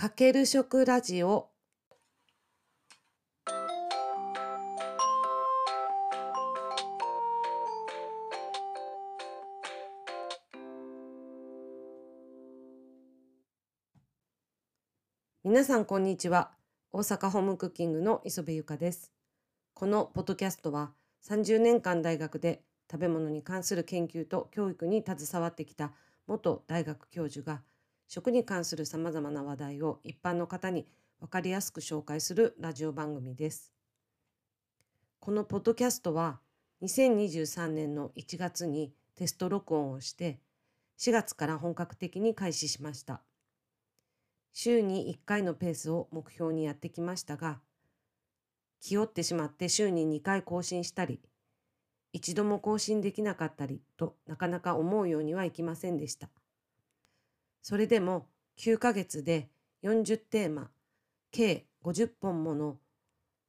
かける食ラジオ。皆さんこんにちは。大阪ホームクッキングの磯部ゆかです。このポッドキャストは30年間大学で食べ物に関する研究と教育に携わってきた元大学教授が食に関するさまざまな話題を一般の方に分かりやすく紹介するラジオ番組です。このポッドキャストは2023年の1月にテスト録音をして4月から本格的に開始しました。週に1回のペースを目標にやってきましたが気負ってしまって週に2回更新したり一度も更新できなかったりとなかなか思うようにはいきませんでした。それでも9ヶ月で40テーマ計50本もの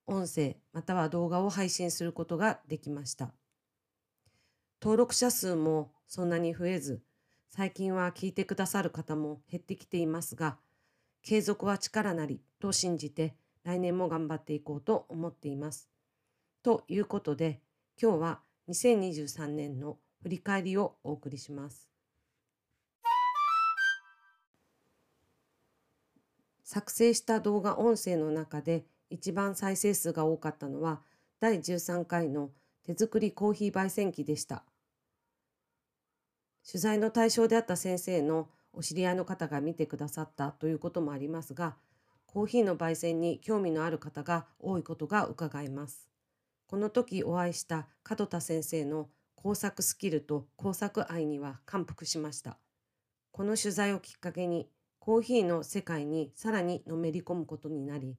音声または動画を配信することができました。登録者数もそんなに増えず最近は聞いてくださる方も減ってきていますが継続は力なりと信じて来年も頑張っていこうと思っています。ということで今日は2023年の振り返りをお送りします。作成した動画音声の中で一番再生数が多かったのは第13回の手作りコーヒー焙煎機でした。取材の対象であった先生のお知り合いの方が見てくださったということもありますがコーヒーの焙煎に興味のある方が多いことが伺えます。この時お会いした門田先生の工作スキルと工作愛には感服しました。この取材をきっかけにコーヒーの世界にさらにのめり込むことになり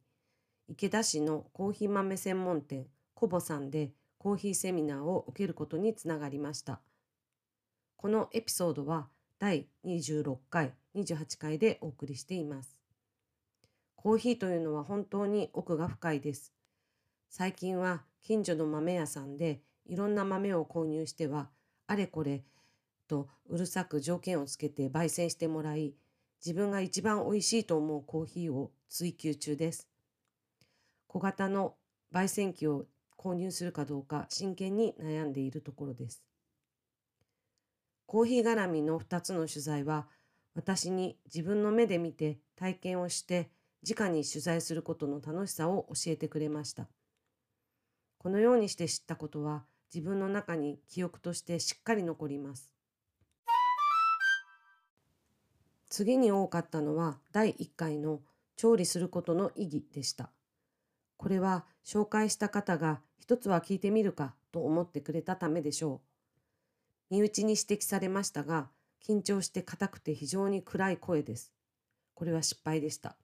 池田市のコーヒー豆専門店コボさんでコーヒーセミナーを受けることにつながりました。このエピソードは第26回、28回でお送りしています。コーヒーというのは本当に奥が深いです。最近は近所の豆屋さんでいろんな豆を購入してはあれこれとうるさく条件をつけて焙煎してもらい自分が一番おいしいと思うコーヒーを追求中です。小型の焙煎機を購入するかどうか真剣に悩んでいるところです。コーヒー絡みの2つの取材は私に自分の目で見て体験をして直に取材することの楽しさを教えてくれました。このようにして知ったことは自分の中に記憶としてしっかり残ります。次に多かったのは第1回の調理することの意義でした。これは紹介した方が一つは聞いてみるかと思ってくれたためでしょう。身内に指摘されましたが、緊張して硬くて非常に暗い声です。これは失敗でした。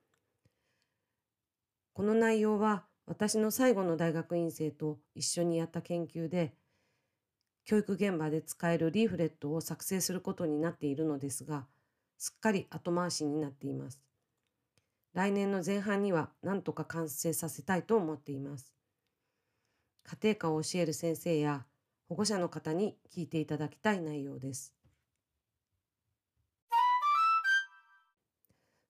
この内容は私の最後の大学院生と一緒にやった研究で教育現場で使えるリーフレットを作成することになっているのですがすっかり後回しになっています。来年の前半には何とか完成させたいと思っています。家庭科を教える先生や保護者の方に聞いていただきたい内容です。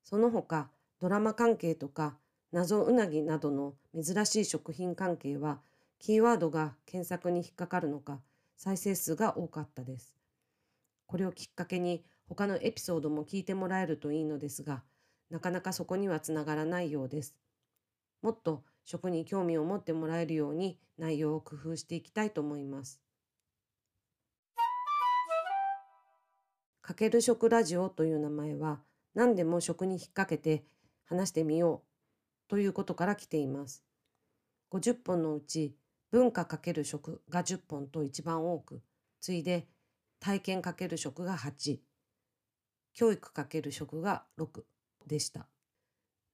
その他ドラマ関係とか謎うなぎなどの珍しい食品関係はキーワードが検索に引っかかるのか再生数が多かったです。これをきっかけに他のエピソードも聞いてもらえるといいのですがなかなかそこにはつながらないようです。もっと食に興味を持ってもらえるように内容を工夫していきたいと思います。かける食ラジオという名前は何でも食に引っ掛けて話してみようということから来ています。50本のうち文化×食が10本と一番多く、次いで体験×食が8、教育×食が6でした。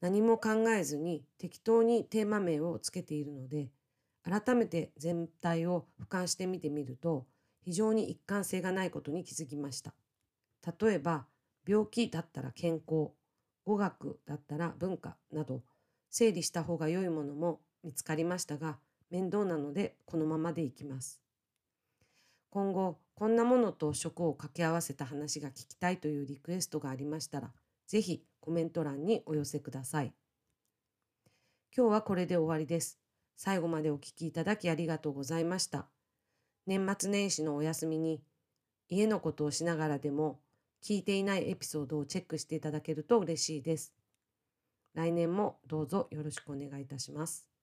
何も考えずに適当にテーマ名をつけているので、改めて全体を俯瞰してみてみると、非常に一貫性がないことに気づきました。例えば、病気だったら健康、語学だったら文化など、整理した方が良いものも見つかりましたが面倒なのでこのままでいきます。今後こんなものと食を掛け合わせた話が聞きたいというリクエストがありましたら是非コメント欄にお寄せください。今日はこれで終わりです。最後までお聞きいただきありがとうございました。年末年始のお休みに家のことをしながらでも聞いていないエピソードをチェックしていただけると嬉しいです。来年もどうぞよろしくお願いいたします。